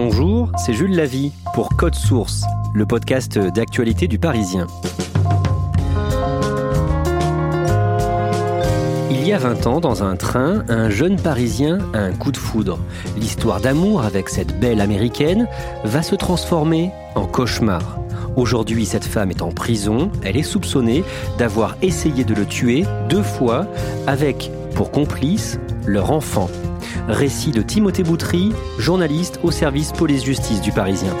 Bonjour, c'est Jules Lavie pour Code Source, le podcast d'actualité du Parisien. Il y a 20 ans, dans un train, un jeune Parisien a un coup de foudre. L'histoire d'amour avec cette belle américaine va se transformer en cauchemar. Aujourd'hui, cette femme est en prison. Elle est soupçonnée d'avoir essayé de le tuer deux fois avec, pour complice, leur enfant. Récit de Timothée Boutry, journaliste au service police-justice du Parisien.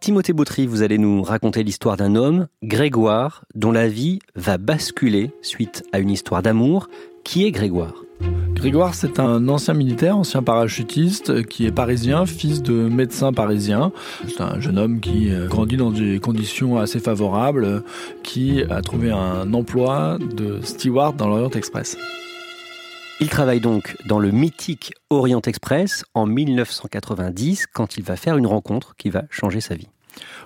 Timothée Boutry, vous allez nous raconter l'histoire d'un homme, Grégoire, dont la vie va basculer suite à une histoire d'amour. Qui est Grégoire? Grégoire, c'est un ancien militaire, ancien parachutiste, qui est parisien, fils de médecin parisien. C'est un jeune homme qui euh, grandit dans des conditions assez favorables, qui a trouvé un emploi de steward dans l'Orient Express. Il travaille donc dans le mythique Orient Express en 1990 quand il va faire une rencontre qui va changer sa vie.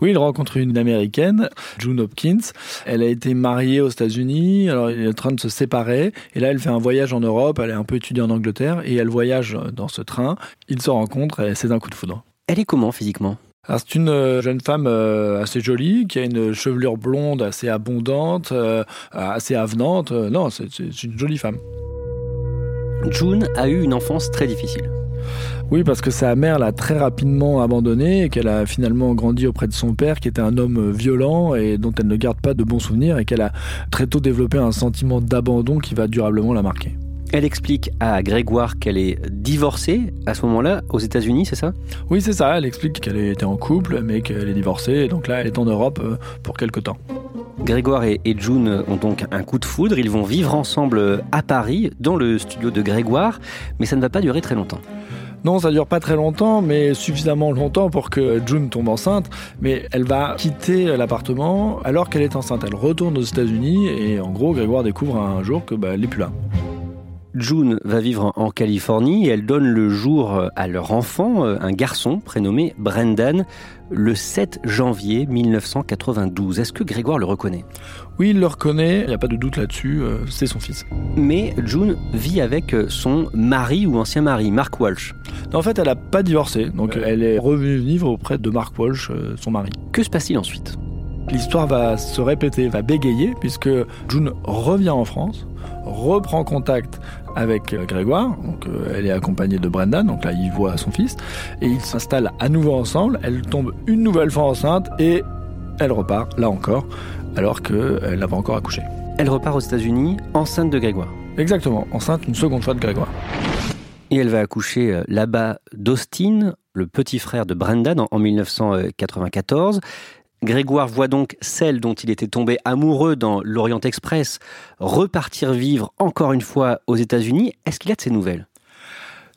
Oui, il rencontre une américaine, June Hopkins. Elle a été mariée aux États-Unis, alors il est en train de se séparer. Et là, elle fait un voyage en Europe, elle est un peu étudiée en Angleterre, et elle voyage dans ce train. Ils se rencontrent et c'est un coup de foudre. Elle est comment physiquement? Alors c'est une euh, jeune femme euh, assez jolie qui a une chevelure blonde assez abondante, euh, assez avenante. Non, c'est une jolie femme. June a eu une enfance très difficile. Oui, parce que sa mère l'a très rapidement abandonnée et qu'elle a finalement grandi auprès de son père qui était un homme violent et dont elle ne garde pas de bons souvenirs et qu'elle a très tôt développé un sentiment d'abandon qui va durablement la marquer. Elle explique à Grégoire qu'elle est divorcée à ce moment-là aux États-Unis, c'est ça? Oui, c'est ça. Elle explique qu'elle était en couple, mais qu'elle est divorcée. Et donc là, elle est en Europe euh, pour quelque temps. Grégoire et June ont donc un coup de foudre. Ils vont vivre ensemble à Paris, dans le studio de Grégoire, mais ça ne va pas durer très longtemps. Non, ça dure pas très longtemps, mais suffisamment longtemps pour que June tombe enceinte. Mais elle va quitter l'appartement alors qu'elle est enceinte. Elle retourne aux États-Unis et en gros, Grégoire découvre un jour que bah, elle n'est plus là. June va vivre en Californie et elle donne le jour à leur enfant, un garçon prénommé Brendan, le 7 janvier 1992. Est-ce que Grégoire le reconnaît? Oui, il le reconnaît, il n'y a pas de doute là-dessus, euh, c'est son fils. Mais June vit avec son mari ou ancien mari, Mark Walsh. en fait, elle n'a pas divorcé, donc elle est revenue vivre auprès de Mark Walsh, euh, son mari. Que se passe-t-il ensuite? L'histoire va se répéter, va bégayer, puisque June revient en France, reprend contact avec euh, Grégoire, donc euh, elle est accompagnée de Brendan, donc là il voit son fils, et ils s'installent à nouveau ensemble, elle tombe une nouvelle fois enceinte et elle repart, là encore, alors qu'elle n'a pas encore accouché. Elle repart aux États-Unis enceinte de Grégoire. Exactement, enceinte une seconde fois de Grégoire. Et elle va accoucher euh, là-bas d'Austin, le petit frère de Brendan, en 1994. Grégoire voit donc celle dont il était tombé amoureux dans l'Orient Express repartir vivre encore une fois aux États-Unis. Est-ce qu'il a de ces nouvelles?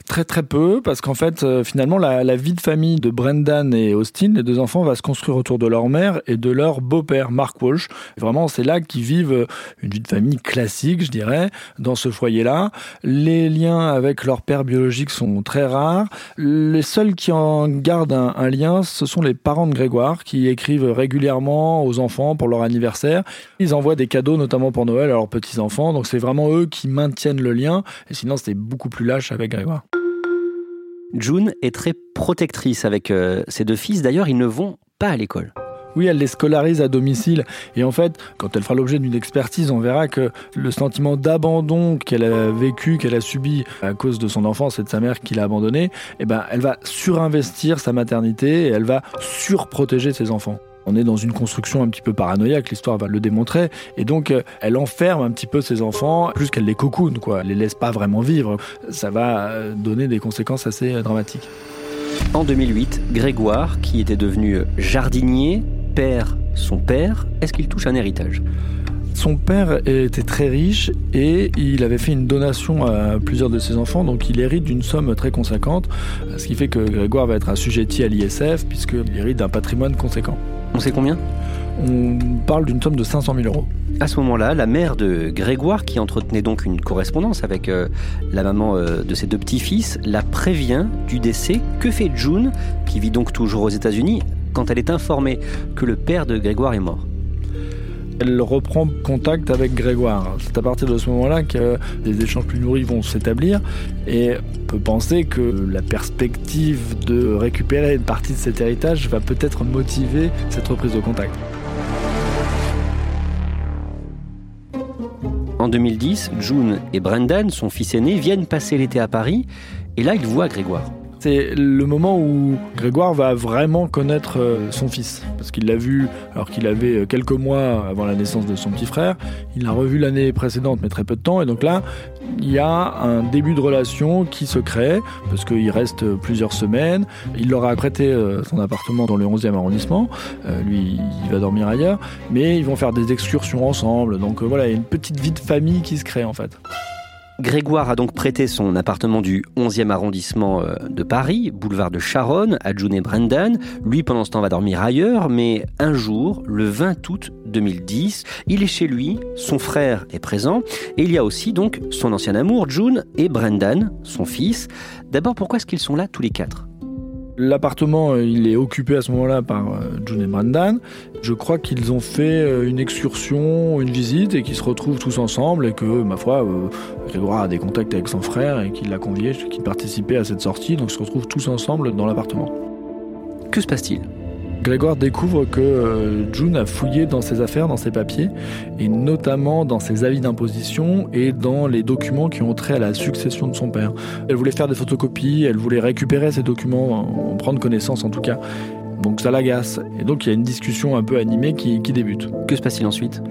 Très très peu, parce qu'en fait, euh, finalement, la, vie de famille de Brendan et Austin, les deux enfants, va se construire autour de leur mère et de leur beau-père, Mark Walsh. vraiment, c'est là qu'ils vivent euh, une vie de famille classique, je dirais, dans ce foyer-là. Les liens avec leur père biologique sont très rares. Les seuls qui en gardent un, un lien, ce sont les parents de Grégoire, qui écrivent régulièrement aux enfants pour leur anniversaire. Ils envoient des cadeaux, notamment pour Noël, à leurs petits-enfants. Donc c'est vraiment eux qui maintiennent le lien. Et sinon, c'était beaucoup plus lâche avec Grégoire. June est très protectrice avec euh, ses deux fils. D'ailleurs, ils ne vont pas à l'école. Oui, elle les scolarise à domicile. Et en fait, quand elle fera l'objet d'une expertise, on verra que le sentiment d'abandon qu'elle a vécu, qu'elle a subi à cause de son enfance et de sa mère qui l'a abandonnée, eh ben, elle va surinvestir sa maternité et elle va surprotéger ses enfants. On est dans une construction un petit peu paranoïaque, l'histoire va le démontrer, et donc euh, elle enferme un petit peu ses enfants, plus qu'elle les cocoune, quoi. Elle les laisse pas vraiment vivre. Ça va euh, donner des conséquences assez euh, dramatiques. En 2008, Grégoire, qui était devenu jardinier, perd son père. Est-ce qu'il touche un héritage? Son père était très riche et il avait fait une donation à plusieurs de ses enfants, donc il hérite d'une somme très conséquente, ce qui fait que Grégoire va être assujetti à l'ISF puisqu'il hérite d'un patrimoine conséquent. On sait combien? On parle d'une somme de 500 000 euros. À ce moment-là, la mère de Grégoire, qui entretenait donc une correspondance avec euh, la maman euh, de ses deux petits-fils, la prévient du décès. Que fait June, qui vit donc toujours aux États-Unis, quand elle est informée que le père de Grégoire est mort? Elle reprend contact avec Grégoire. C'est à partir de ce moment-là que les échanges plus nourris vont s'établir et on peut penser que la perspective de récupérer une partie de cet héritage va peut-être motiver cette reprise de contact. En 2010, June et Brendan, son fils aîné, viennent passer l'été à Paris et là ils voient Grégoire. C'est le moment où Grégoire va vraiment connaître euh, son fils. Parce qu'il l'a vu alors qu'il avait euh, quelques mois avant la naissance de son petit frère. Il l'a revu l'année précédente, mais très peu de temps. Et donc là, il y a un début de relation qui se crée, parce qu'il reste plusieurs semaines. Il leur a prêté euh, son appartement dans le 11e arrondissement. lui, il va dormir ailleurs. Mais ils vont faire des excursions ensemble. Donc voilà, il y a une petite vie de famille qui se crée en fait. Grégoire a donc prêté son appartement du 11e arrondissement euh, de Paris, boulevard de Charonne, à June et Brendan. Lui, pendant ce temps, va dormir ailleurs, mais un jour, le 20 août 2010, il est chez lui, son frère est présent, et il y a aussi donc son ancien amour, June, et Brendan, son fils. D'abord, pourquoi est-ce qu'ils sont là tous les quatre? L'appartement, euh, il est occupé à ce moment-là par euh, June et Brandon. Je crois qu'ils ont fait euh, une excursion, une visite et qu'ils se retrouvent tous ensemble et que, ma foi, Grégoire a des contacts avec son frère et qu'il l'a convié, qu'il participait à cette sortie. Donc ils se retrouvent tous ensemble dans l'appartement. Que se passe-t-il? Grégoire découvre que euh, June a fouillé dans ses affaires, dans ses papiers, et notamment dans ses avis d'imposition et dans les documents qui ont trait à la succession de son père. Elle voulait faire des photocopies, elle voulait récupérer ces documents, en prendre connaissance en tout cas. Donc ça l'agace. Et donc il y a une discussion un peu animée qui, débute. Que se passe-t-il ensuite?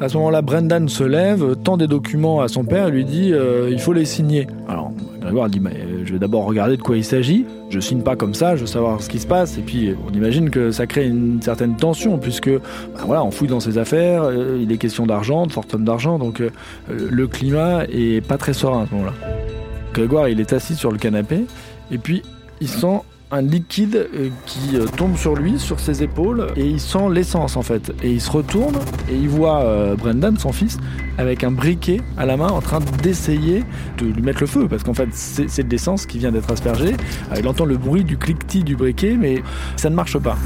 À ce moment-là, Brendan se lève, tend des documents à son père et lui dit euh, il faut les signer. Alors Grégoire dit euh, je vais d'abord regarder de quoi il s'agit. Je signe pas comme ça, je veux savoir ce qui se passe. Et puis on imagine que ça crée une certaine tension puisque bah, voilà, on fouille dans ses affaires, euh, il est question d'argent, de forte somme d'argent, donc le climat est pas très serein à ce moment-là. Grégoire il est assis sur le canapé et puis il sent un liquide euh, qui euh, tombe sur lui, sur ses épaules, et il sent l'essence en fait. Et il se retourne et il voit euh, Brendan, son fils, avec un briquet à la main en train d'essayer de lui mettre le feu, parce qu'en fait c'est de l'essence qui vient d'être aspergée. Il entend le bruit du cliquetis du briquet, mais ça ne marche pas.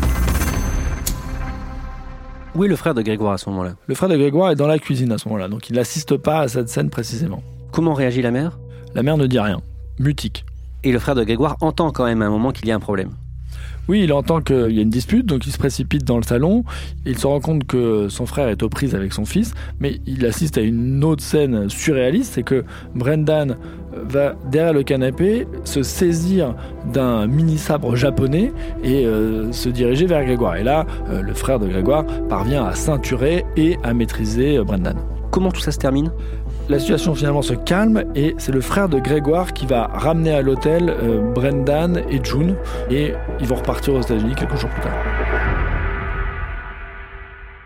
Où est le frère de Grégoire à ce moment-là? Le frère de Grégoire est dans la cuisine à ce moment-là, donc il n'assiste pas à cette scène précisément. Comment réagit la mère? La mère ne dit rien, mutique. Et le frère de Grégoire entend quand même à un moment qu'il y a un problème. Oui, il entend qu'il y a une dispute, donc il se précipite dans le salon. Il se rend compte que son frère est aux prises avec son fils, mais il assiste à une autre scène surréaliste, c'est que Brendan va derrière le canapé se saisir d'un mini sabre japonais et euh, se diriger vers Grégoire. Et là, euh, le frère de Grégoire parvient à ceinturer et à maîtriser euh, Brendan. Comment tout ça se termine? La situation finalement se calme et c'est le frère de Grégoire qui va ramener à l'hôtel euh, Brendan et June et ils vont repartir aux États-Unis quelques jours plus tard.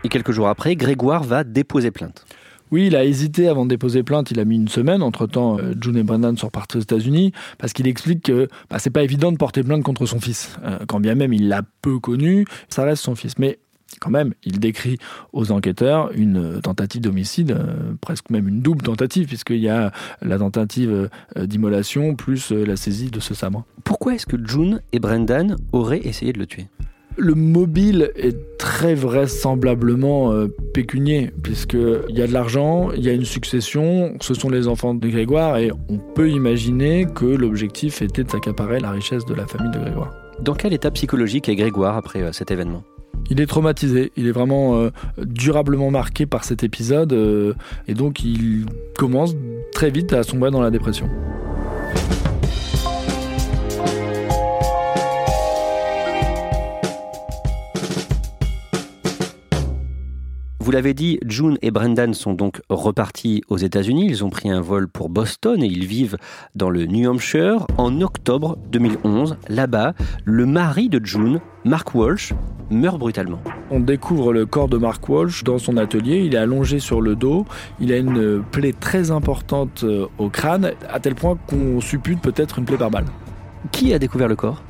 Et quelques jours après, Grégoire va déposer plainte. Oui, il a hésité avant de déposer plainte. Il a mis une semaine. Entre-temps, euh, June et Brendan sont repartis aux États-Unis parce qu'il explique que bah, c'est pas évident de porter plainte contre son fils. Euh, quand bien même il l'a peu connu, ça reste son fils. Mais quand même, il décrit aux enquêteurs une tentative d'homicide, euh, presque même une double tentative, puisqu'il y a la tentative euh, d'immolation plus euh, la saisie de ce sabre. Pourquoi est-ce que June et Brendan auraient essayé de le tuer? Le mobile est très vraisemblablement euh, pécunier, puisqu'il y a de l'argent, il y a une succession, ce sont les enfants de Grégoire, et on peut imaginer que l'objectif était de s'accaparer la richesse de la famille de Grégoire. Dans quel état psychologique est Grégoire après euh, cet événement? Il est traumatisé, il est vraiment euh, durablement marqué par cet épisode euh, et donc il commence très vite à sombrer dans la dépression. Vous l'avez dit, June et Brendan sont donc repartis aux États-Unis. Ils ont pris un vol pour Boston et ils vivent dans le New Hampshire. En octobre 2011, là-bas, le mari de June, Mark Walsh, meurt brutalement. On découvre le corps de Mark Walsh dans son atelier. Il est allongé sur le dos. Il a une plaie très importante euh, au crâne, à tel point qu'on suppute peut-être une plaie par balle. Qui a découvert le corps?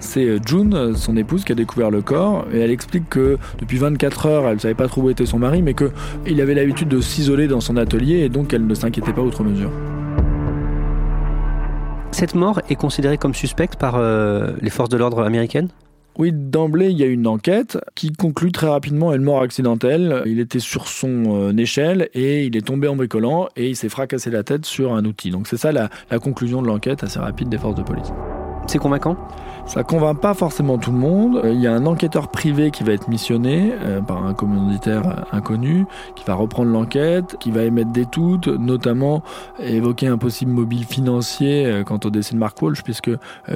C'est euh, June, son épouse, qui a découvert le corps et elle explique que depuis 24 heures, elle ne savait pas trop où était son mari, mais qu'il avait l'habitude de s'isoler dans son atelier et donc elle ne s'inquiétait pas outre mesure. Cette mort est considérée comme suspecte par euh, les forces de l'ordre américaines? Oui, d'emblée, il y a une enquête qui conclut très rapidement à une mort accidentelle. Il était sur son euh, échelle et il est tombé en bricolant et il s'est fracassé la tête sur un outil. Donc c'est ça la conclusion de l'enquête assez rapide des forces de police. C'est convaincant? Ça convainc pas forcément tout le monde. Euh, il y a un enquêteur privé qui va être missionné euh, par un commanditaire euh, inconnu, qui va reprendre l'enquête, qui va émettre des doutes, notamment évoquer un possible mobile financier quant au décès de Mark Walsh, puisque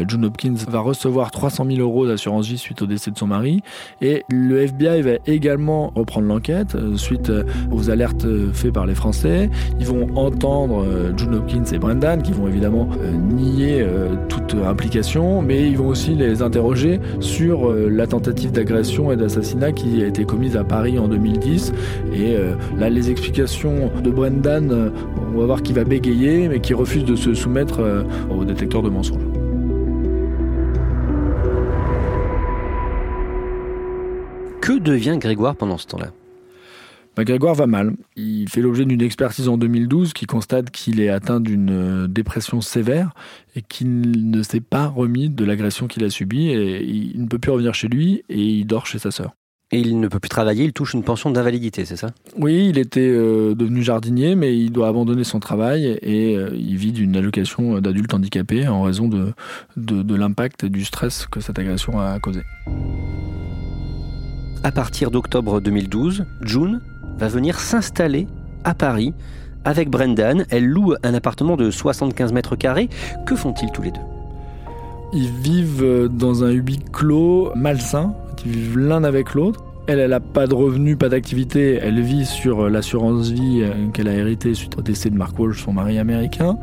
John Hopkins va recevoir 300 000 euros d'assurance vie suite au décès de son mari. Et le FBI va également reprendre l'enquête suite aux alertes faites par les Français. Ils vont entendre John Hopkins et Brendan, qui vont évidemment nier toute implication, mais ils vont aussi les interroger sur euh, la tentative d'agression et d'assassinat qui a été commise à Paris en 2010. Et euh, là, les explications de Brendan, euh, on va voir qu'il va bégayer, mais qui refuse de se soumettre au détecteur de mensonges. Que devient Grégoire pendant ce temps-là? Bah, Grégoire va mal. Il fait l'objet d'une expertise en 2012 qui constate qu'il est atteint d'une euh, dépression sévère et qu'il ne s'est pas remis de l'agression qu'il a subie et il ne peut plus revenir chez lui et il dort chez sa sœur. Et il ne peut plus travailler, il touche une pension d'invalidité, c'est ça? Oui, il était euh, devenu jardinier, mais il doit abandonner son travail et euh, il vit d'une allocation d'adulte handicapé en raison de, de, de l'impact et du stress que cette agression a causé. À partir d'octobre 2012, June va venir s'installer à Paris avec Brendan. Elle loue un appartement de 75 mètres carrés. Que font-ils tous les deux? Ils vivent dans un huis clos malsain. Ils vivent l'un avec l'autre. Elle, elle n'a pas de revenus, pas d'activité. Elle vit sur l'assurance vie qu'elle a héritée suite au décès de Mark Walsh, son mari américain.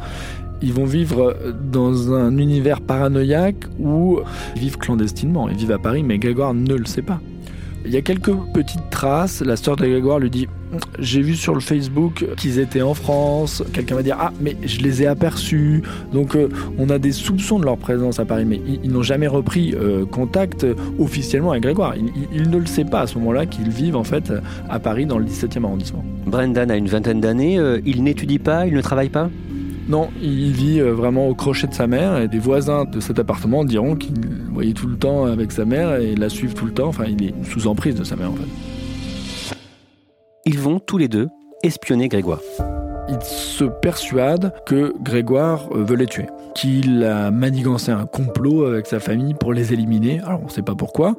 Ils vont vivre dans un univers paranoïaque où ils vivent clandestinement. Ils vivent à Paris, mais Grégoire ne le sait pas. Il y a quelques petites traces. La sœur de Grégoire lui dit J'ai vu sur le Facebook qu'ils étaient en France. Quelqu'un va dire Ah, mais je les ai aperçus. Donc, euh, on a des soupçons de leur présence à Paris, mais ils, n'ont jamais repris euh, contact officiellement avec Grégoire. Il, ne le sait pas à ce moment-là qu'ils vivent en fait à Paris dans le 17e arrondissement. Brendan a une vingtaine d'années. Euh, il n'étudie pas, il ne travaille pas? Non, il vit euh, vraiment au crochet de sa mère et des voisins de cet appartement diront qu'il voyait tout le temps avec sa mère et la suivent tout le temps. Enfin, il est sous emprise de sa mère en fait. Ils vont tous les deux espionner Grégoire il se persuade que Grégoire euh, veut les tuer, qu'il a manigancé un complot avec sa famille pour les éliminer. Alors on ne sait pas pourquoi,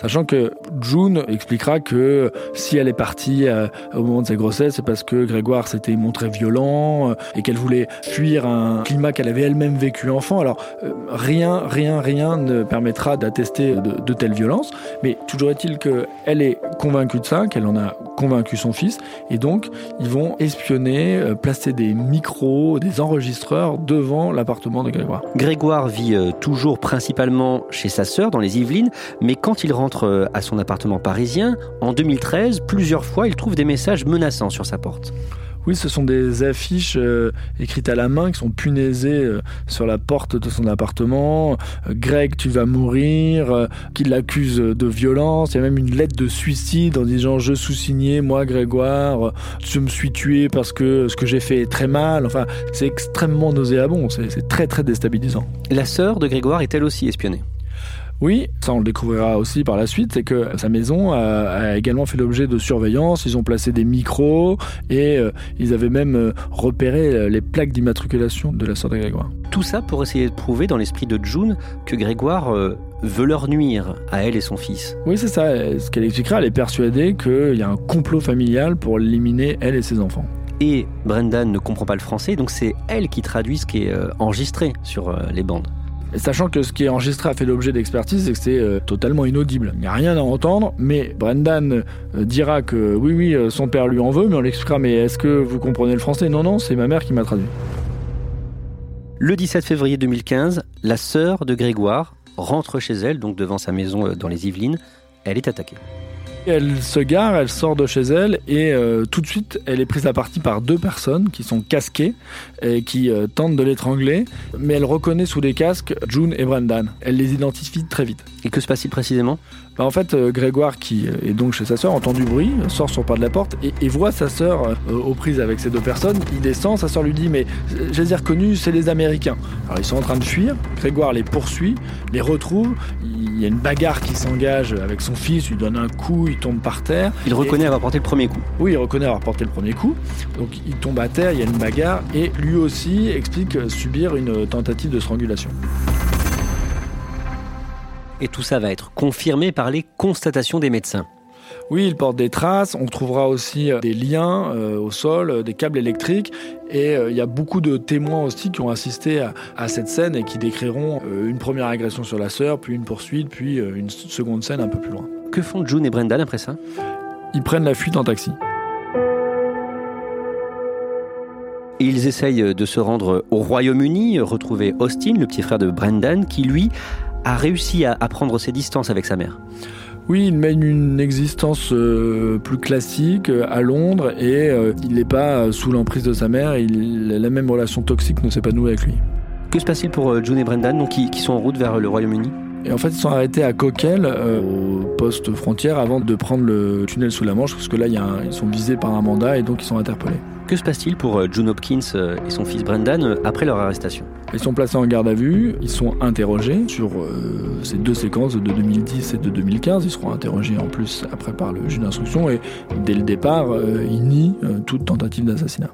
sachant que June expliquera que si elle est partie euh, au moment de sa grossesse, c'est parce que Grégoire s'était montré violent euh, et qu'elle voulait fuir un climat qu'elle avait elle-même vécu enfant. Alors rien, rien, rien ne permettra d'attester de, de telles violences, mais toujours est-il qu'elle est convaincue de ça, qu'elle en a convaincu son fils, et donc ils vont espionner euh, placer des micros, des enregistreurs devant l'appartement Grégoire. Grégoire vit euh, toujours principalement chez sa sœur dans les Yvelines, mais quand il rentre euh, à son appartement parisien, en 2013, plusieurs fois, il trouve des messages menaçants sur sa porte. Oui, ce sont des affiches euh, écrites à la main qui sont punaisées euh, sur la porte de son appartement. Euh, Greg, tu vas mourir, qui l'accuse de violence. Il y a même une lettre de suicide en disant je sous-signé, moi Grégoire, je me suis tué parce que ce que j'ai fait est très mal. Enfin, c'est extrêmement nauséabond, c'est très très déstabilisant. La sœur de Grégoire est elle aussi espionnée? Oui, ça on le découvrira aussi par la suite, c'est que sa maison a, également fait l'objet de surveillance, ils ont placé des micros et euh, ils avaient même euh, repéré euh, les plaques d'immatriculation de la sœur de Grégoire. Tout ça pour essayer de prouver dans l'esprit de June que Grégoire veut leur nuire à elle et son fils. Oui, c'est ça. Ce qu'elle expliquera, elle est persuadée qu'il y a un complot familial pour éliminer elle et ses enfants. Et Brendan ne comprend pas le français, donc c'est elle qui traduit ce qui est enregistré sur les bandes. Sachant que ce qui est enregistré a fait l'objet d'expertise et que c'est euh, totalement inaudible. Il n'y a rien à entendre, mais Brendan euh, dira que oui, oui, euh, son père lui en veut, mais on l'expliquera, mais est-ce que vous comprenez le français? Non, non, c'est ma mère qui m'a traduit. Le 17 février 2015, la sœur de Grégoire rentre chez elle, donc devant sa maison dans les Yvelines. Elle est attaquée. Elle se gare, elle sort de chez elle et euh, tout de suite elle est prise à partie par deux personnes qui sont casquées et qui euh, tentent de l'étrangler, mais elle reconnaît sous les casques June et Brendan. Elle les identifie très vite. Et que se passe-t-il précisément? Bah, en fait, euh, Grégoire, qui euh, est donc chez sa sœur, entend du bruit, sort sur le pas de la porte et, voit sa sœur euh, aux prises avec ces deux personnes. Il descend, sa sœur lui dit Mais je les ai reconnus, c'est les Américains. Alors ils sont en train de fuir. Grégoire les poursuit, les retrouve. Il y a une bagarre qui s'engage avec son fils, il lui donne un coup, il tombe par terre. Il reconnaît avoir porté le premier coup. Oui, il reconnaît avoir porté le premier coup. Donc il tombe à terre, il y a une bagarre et lui aussi explique subir une tentative de strangulation et tout ça va être confirmé par les constatations des médecins. Oui, il porte des traces. On trouvera aussi euh, des liens euh, au sol, euh, des câbles électriques. Et il y a beaucoup de témoins aussi qui ont assisté à, cette scène et qui décriront une première agression sur la sœur, puis une poursuite, puis une seconde scène un peu plus loin. Que font June et Brendan après ça? Ils prennent la fuite en taxi. Ils essayent de se rendre au Royaume-Uni, retrouver Austin, le petit frère de Brendan, qui lui a réussi à, prendre ses distances avec sa mère. Oui, il mène une existence euh, plus classique euh, à Londres et euh, il n'est pas sous l'emprise de sa mère. Il a la même relation toxique ne s'est pas nouée avec lui. Que se passe-t-il pour June et Brendan donc, qui, sont en route vers le Royaume-Uni? Et en fait, ils sont arrêtés à Coquel, au poste frontière, avant de prendre le tunnel sous la Manche, parce que là, ils sont visés par un mandat et donc ils sont interpellés. Que se passe-t-il pour June Hopkins et son fils Brendan après leur arrestation? Ils sont placés en garde à vue, ils sont interrogés sur ces deux séquences de 2010 et de 2015. Ils seront interrogés en plus après par le juge d'instruction et dès le départ, ils nient toute tentative d'assassinat.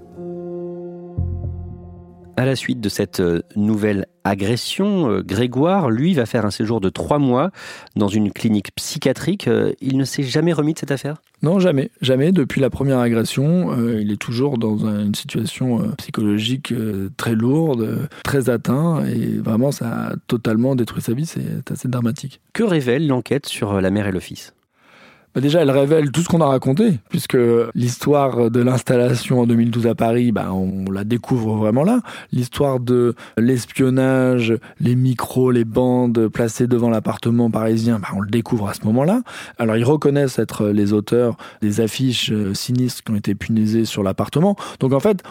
À la suite de cette euh, nouvelle agression, euh, Grégoire, lui, va faire un séjour de trois mois dans une clinique psychiatrique. Euh, il ne s'est jamais remis de cette affaire? Non, jamais. Jamais. Depuis la première agression, il est toujours dans une situation psychologique très lourde, très atteint, et vraiment, ça a totalement détruit sa vie. C'est assez dramatique. Que révèle l'enquête sur la mère et le fils? Bah, déjà, elle révèle tout ce qu'on a raconté, puisque l'histoire de l'installation en 2012 à Paris, bah, on la découvre vraiment là. L'histoire de l'espionnage, les micros, les bandes placées devant l'appartement parisien, bah, on le découvre à ce moment-là. Alors, ils reconnaissent être les auteurs des affiches euh, sinistres qui ont été punaisées sur l'appartement. Donc, en fait,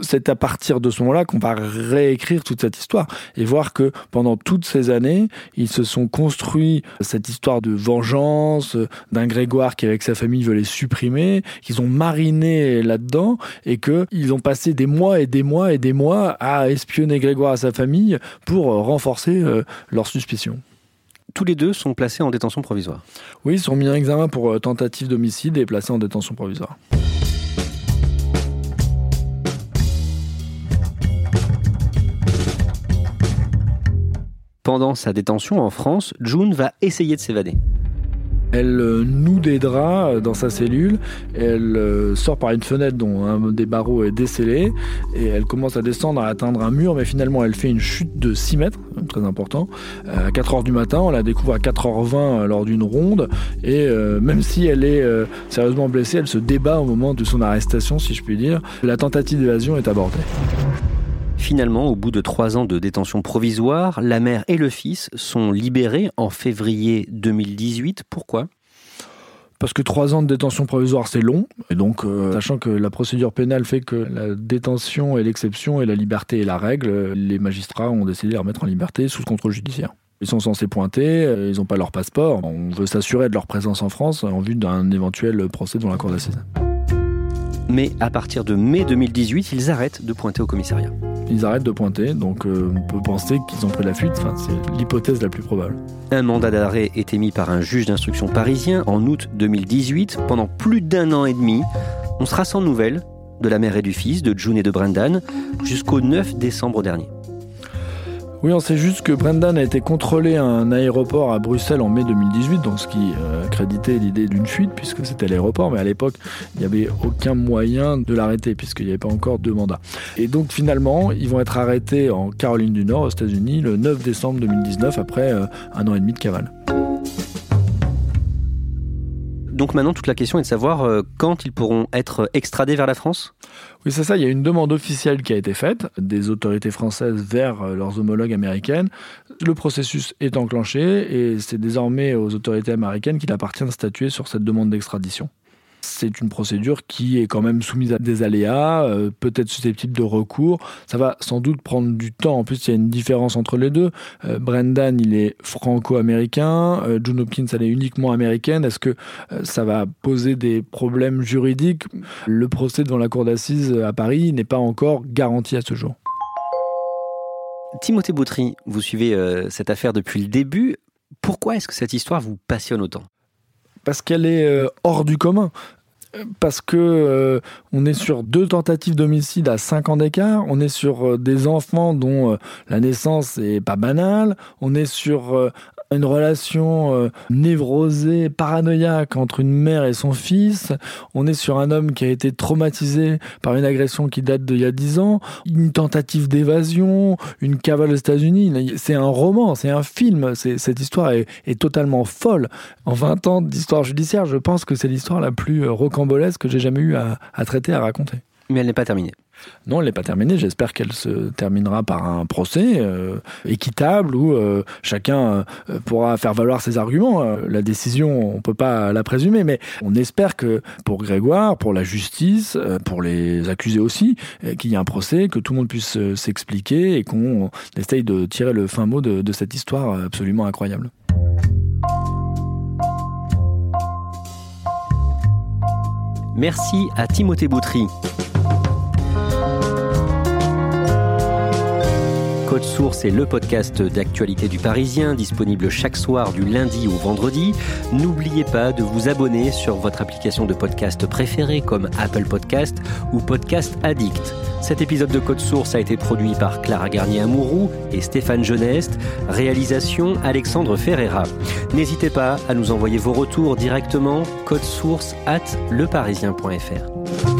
c'est à partir de ce moment-là qu'on va réécrire toute cette histoire et voir que pendant toutes ces années, ils se sont construits cette histoire de vengeance, d'un Grégoire qui avec sa famille veut les supprimer, qu'ils ont mariné là-dedans et qu'ils ont passé des mois et des mois et des mois à espionner Grégoire à sa famille pour renforcer euh, leurs suspicions tous les deux sont placés en détention provisoire. Oui, ils sont mis en examen pour euh, tentative d'homicide et placés en détention provisoire. Pendant sa détention en France, June va essayer de s'évader. Elle euh, noue des draps euh, dans sa cellule, elle euh, sort par une fenêtre dont un des barreaux est décellé, et elle commence à descendre, à atteindre un mur, mais finalement elle fait une chute de 6 mètres, très important. À 4h du matin, on la découvre à 4h20 lors d'une ronde, et même si elle est sérieusement blessée, elle se débat au moment de son arrestation, si je puis dire. La tentative d'évasion est abordée. Finalement, au bout de trois ans de détention provisoire, la mère et le fils sont libérés en février 2018. Pourquoi? Parce que trois ans de détention provisoire, c'est long. Et donc, euh, sachant que la procédure pénale fait que la détention est l'exception et la liberté est la règle, les magistrats ont décidé de les remettre en liberté sous contrôle judiciaire. Ils sont censés pointer, euh, ils n'ont pas leur passeport. On veut s'assurer de leur présence en France en vue d'un éventuel procès devant la cour d'assises. Mais à partir de mai 2018, ils arrêtent de pointer au commissariat. ils arrêtent de pointer. Donc euh, on peut penser qu'ils ont pris la fuite. Enfin, c'est l'hypothèse la plus probable. Un mandat d'arrêt est émis par un juge d'instruction parisien en août 2018. Pendant plus d'un an et demi, on sera sans nouvelles de la mère et du fils, de June et de Brendan, jusqu'au 9 décembre dernier. Oui, on sait juste que Brendan a été contrôlé à un aéroport à Bruxelles en mai 2018, donc ce qui euh, créditait l'idée d'une fuite, puisque c'était l'aéroport, mais à l'époque, il n'y avait aucun moyen de l'arrêter, puisqu'il n'y avait pas encore de mandat. Et donc finalement, ils vont être arrêtés en Caroline du Nord, aux États-Unis, le 9 décembre 2019, après euh, un an et demi de cavale. Donc maintenant, toute la question est de savoir euh, quand ils pourront être extradés vers la France? Oui, c'est ça. Il y a une demande officielle qui a été faite des autorités françaises vers euh, leurs homologues américaines. Le processus est enclenché et c'est désormais aux autorités américaines qu'il appartient de statuer sur cette demande d'extradition. C'est une procédure qui est quand même soumise à des aléas, euh, peut-être susceptible de recours. Ça va sans doute prendre du temps. En plus, il y a une différence entre les deux. Euh, Brendan, il est franco-américain. Euh, June Hopkins, elle est uniquement américaine. Est-ce que euh, ça va poser des problèmes juridiques? Le procès devant la cour d'assises à Paris n'est pas encore garanti à ce jour. Timothée Boutry, vous suivez cette affaire depuis le début. Pourquoi est-ce que cette histoire vous passionne autant? Parce qu'elle est euh, hors du commun. Parce que euh, on est sur deux tentatives d'homicide à 5 ans d'écart, on est sur euh, des enfants dont euh, la naissance est pas banale, on est sur euh, une relation euh, névrosée, paranoïaque entre une mère et son fils. On est sur un homme qui a été traumatisé par une agression qui date d'il y a 10 ans, une tentative d'évasion, une cavale aux États-Unis. C'est un roman, c'est un film. Cette histoire est, est totalement folle. En 20 ans d'histoire judiciaire, je pense que c'est l'histoire la plus euh, rocambolesque que j'ai jamais eu à, à traiter, à raconter. Mais elle n'est pas terminée. Non, elle n'est pas terminée. J'espère qu'elle se terminera par un procès euh, équitable où euh, chacun euh, pourra faire valoir ses arguments. La décision, on peut pas la présumer, mais on espère que pour Grégoire, pour la justice, pour les accusés aussi, qu'il y ait un procès, que tout le monde puisse s'expliquer et qu'on essaye de tirer le fin mot de cette histoire absolument incroyable. Merci à Timothée Boutry. Code Source est le podcast d'actualité du Parisien, disponible chaque soir du lundi au vendredi. N'oubliez pas de vous abonner sur votre application de podcast préférée comme Apple Podcast ou Podcast Addict. Cet épisode de Code Source a été produit par Clara Garnier-Amouroux et Stéphane Geneste. Réalisation Alexandre Ferreira. N'hésitez pas à nous envoyer vos retours directement code source at leparisien.fr.